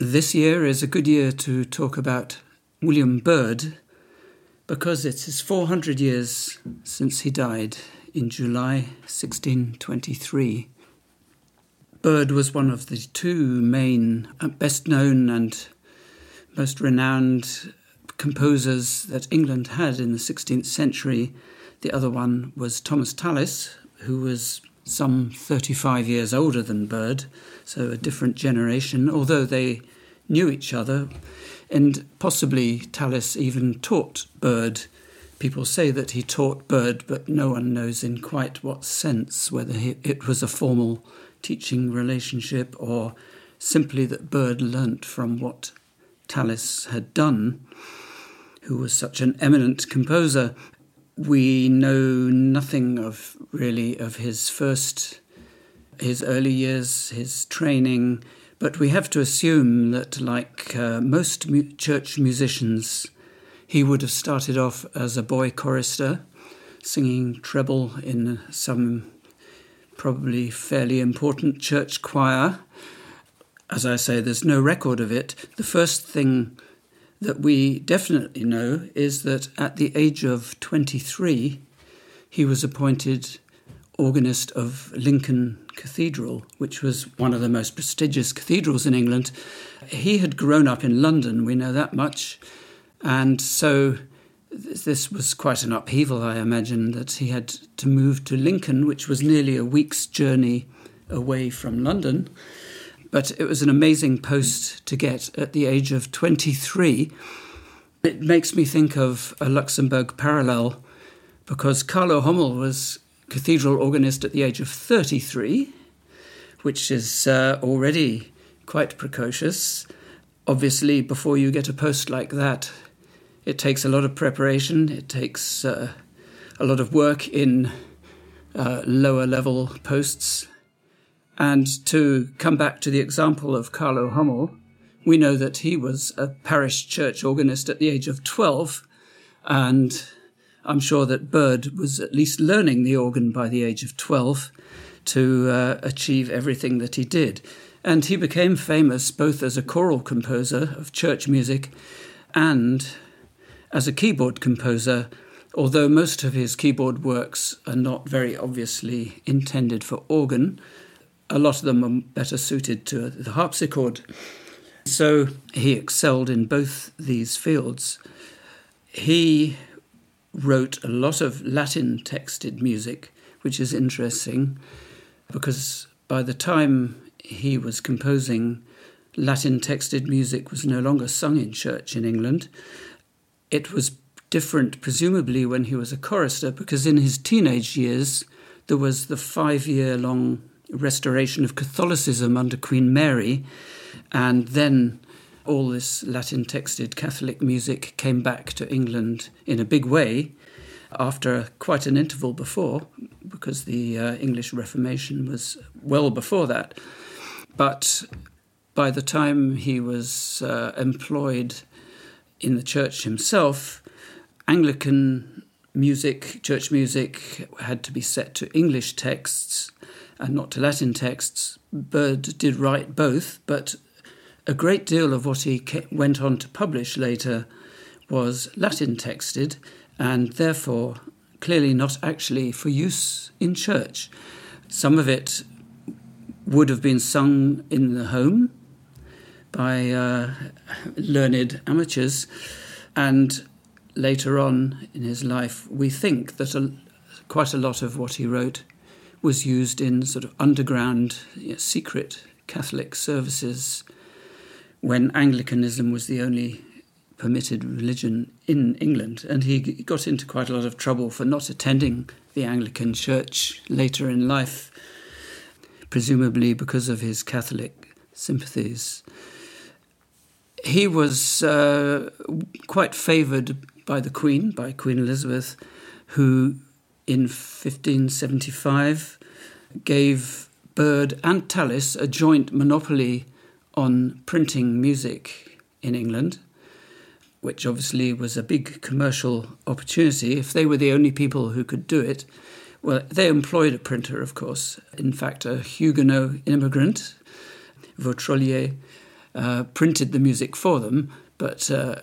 This year is a good year to talk about William Byrd because it is 400 years since he died in July 1623. Byrd was one of the two main, uh, best known and most renowned composers that England had in the 16th century. The other one was Thomas Tallis, who was some 35 years older than Byrd, so a different generation, although they knew each other. And possibly Tallis even taught Byrd. People say that he taught Byrd, but no one knows in quite what sense, whether he, it was a formal teaching relationship or simply that Byrd learnt from what Tallis had done, who was such an eminent composer we know nothing of really of his first, his early years, his training, but we have to assume that, like uh, most mu- church musicians, he would have started off as a boy chorister, singing treble in some probably fairly important church choir. As I say, there's no record of it. The first thing that we definitely know is that at the age of 23, he was appointed organist of Lincoln Cathedral, which was one of the most prestigious cathedrals in England. He had grown up in London, we know that much, and so this was quite an upheaval, I imagine, that he had to move to Lincoln, which was nearly a week's journey away from London. But it was an amazing post to get at the age of 23. It makes me think of a Luxembourg parallel because Carlo Hommel was cathedral organist at the age of 33, which is uh, already quite precocious. Obviously, before you get a post like that, it takes a lot of preparation, it takes uh, a lot of work in uh, lower level posts and to come back to the example of Carlo Hommel, we know that he was a parish church organist at the age of 12, and I'm sure that Byrd was at least learning the organ by the age of 12 to uh, achieve everything that he did. And he became famous both as a choral composer of church music and as a keyboard composer, although most of his keyboard works are not very obviously intended for organ a lot of them are better suited to the harpsichord. So he excelled in both these fields. He wrote a lot of Latin texted music, which is interesting because by the time he was composing, Latin texted music was no longer sung in church in England. It was different, presumably, when he was a chorister, because in his teenage years there was the five year long restoration of Catholicism under Queen Mary, and then all this Latin texted Catholic music came back to England in a big way after quite an interval before, because the uh, English Reformation was well before that. But by the time he was uh, employed in the church himself, Anglican music, church music, had to be set to English texts and not to Latin texts. Byrd did write both, but a great deal of what he went on to publish later was Latin texted and therefore clearly not actually for use in church. Some of it would have been sung in the home by uh, learned amateurs, and later on in his life, we think that a, quite a lot of what he wrote was used in sort of underground, you know, secret Catholic services when Anglicanism was the only permitted religion in England. And he got into quite a lot of trouble for not attending the Anglican church later in life, presumably because of his Catholic sympathies. He was uh, quite favoured by the Queen, by Queen Elizabeth, who in 1575 gave Byrd and Tallis a joint monopoly on printing music in England, which obviously was a big commercial opportunity. If they were the only people who could do it, well, they employed a printer, of course. In fact, a Huguenot immigrant, Vautrolier, uh, printed the music for them, but uh,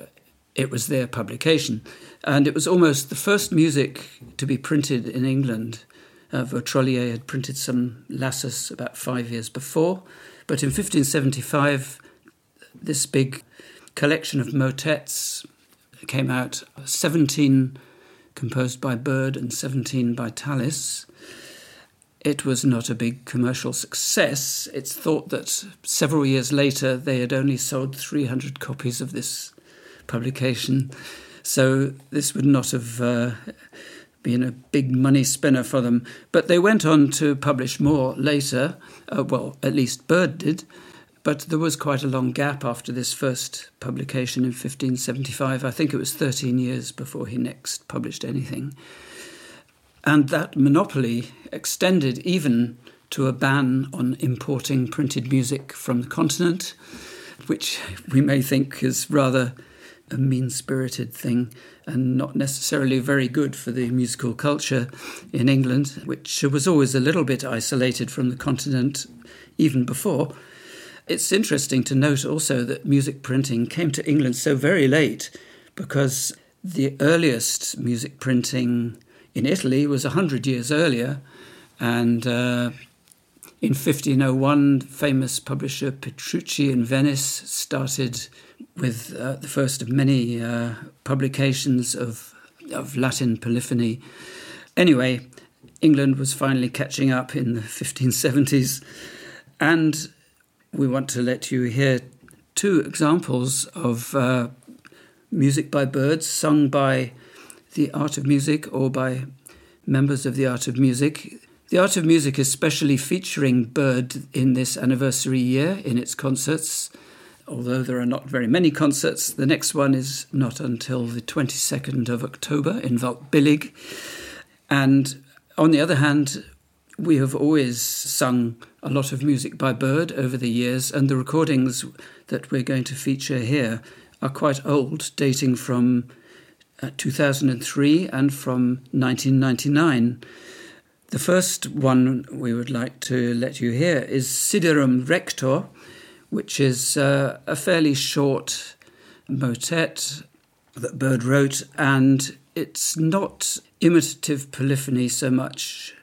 it was their publication. And it was almost the first music to be printed in England. Uh, had printed some Lassus about five years before, but in 1575, this big collection of motets came out 17 composed by Byrd and 17 by Tallis. It was not a big commercial success. It's thought that several years later they had only sold 300 copies of this publication. So this would not have uh, been a big money spinner for them. But they went on to publish more later. Uh, well, at least Byrd did. But there was quite a long gap after this first publication in 1575. I think it was 13 years before he next published anything. And that monopoly extended even to a ban on importing printed music from the continent, which we may think is rather a mean spirited thing and not necessarily very good for the musical culture in England, which was always a little bit isolated from the continent even before. It's interesting to note also that music printing came to England so very late because the earliest music printing in Italy was 100 years earlier. And uh, in 1501, famous publisher Petrucci in Venice started with uh, the first of many uh, publications of, of Latin polyphony. Anyway, England was finally catching up in the 1570s. And we want to let you hear two examples of uh, music by birds sung by the art of music or by members of the art of music. The art of music is specially featuring Byrd in this anniversary year in its concerts. Although there are not very many concerts, the next one is not until the 22nd of October in Billig. And on the other hand, we have always sung a lot of music by Byrd over the years, and the recordings that we're going to feature here are quite old, dating from uh, 2003 and from 1999. The first one we would like to let you hear is Siderum Rector, which is uh, a fairly short motet that Byrd wrote, and it's not imitative polyphony so much.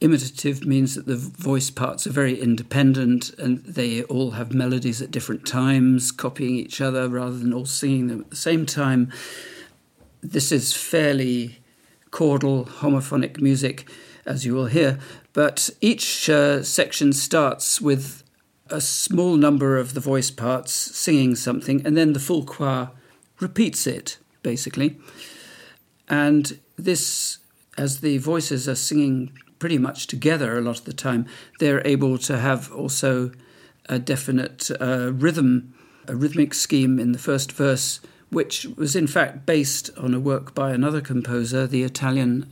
Imitative means that the voice parts are very independent and they all have melodies at different times, copying each other rather than all singing them at the same time this is fairly chordal homophonic music, as you will hear, but each uh, section starts with a small number of the voice parts singing something, and then the full choir repeats it, basically. And this, as the voices are singing pretty much together a lot of the time, they're able to have also a definite uh, rhythm, a rhythmic scheme in the first verse which was in fact based on a work by another composer, the Italian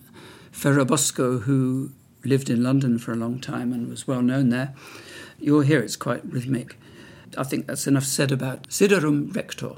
Ferrabosco, who lived in London for a long time and was well known there. You'll hear it's quite rhythmic. I think that's enough said about Siderum Rector.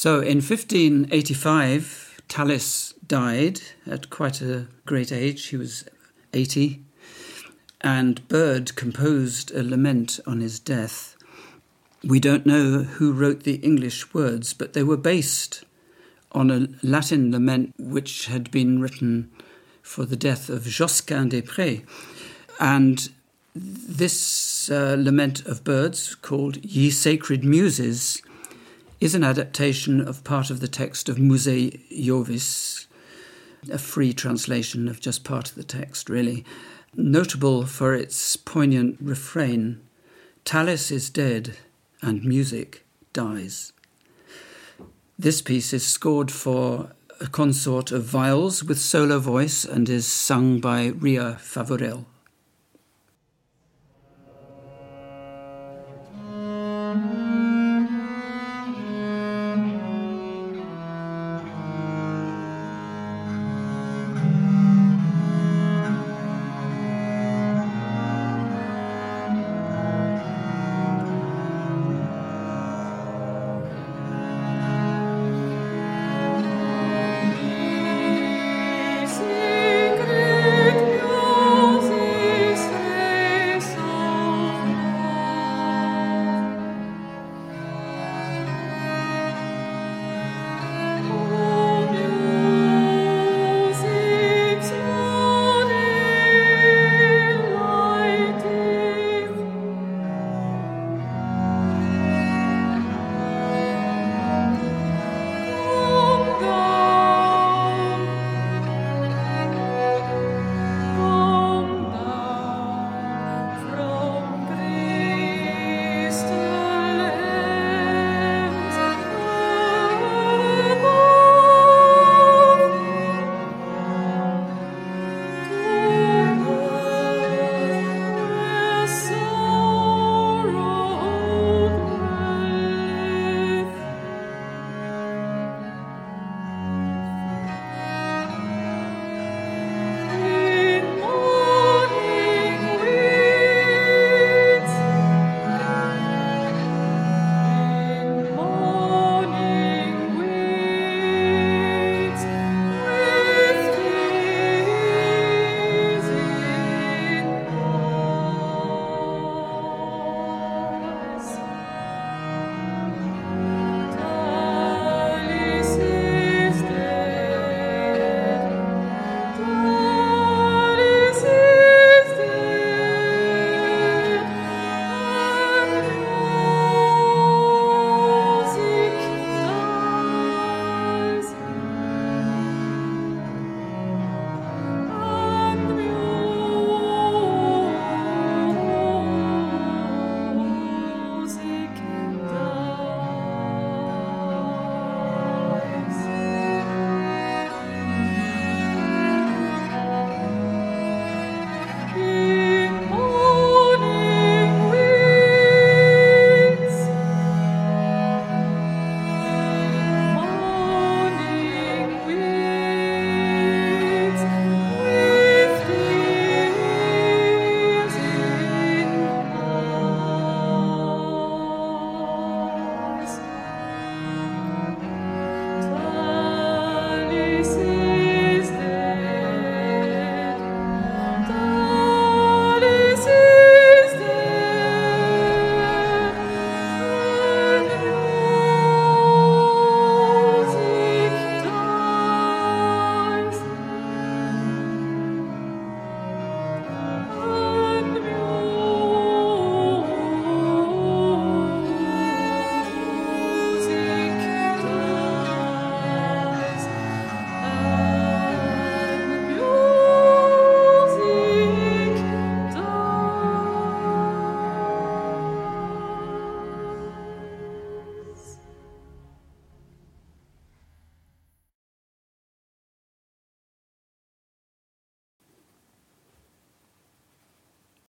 So in 1585, Tallis died at quite a great age. He was 80. And Byrd composed a lament on his death. We don't know who wrote the English words, but they were based on a Latin lament which had been written for the death of Josquin des Prés. And this uh, lament of Byrd's, called Ye Sacred Muses, is an adaptation of part of the text of Musae Jovis, a free translation of just part of the text, really. Notable for its poignant refrain Tallis is dead and music dies. This piece is scored for a consort of viols with solo voice and is sung by Ria Favorel.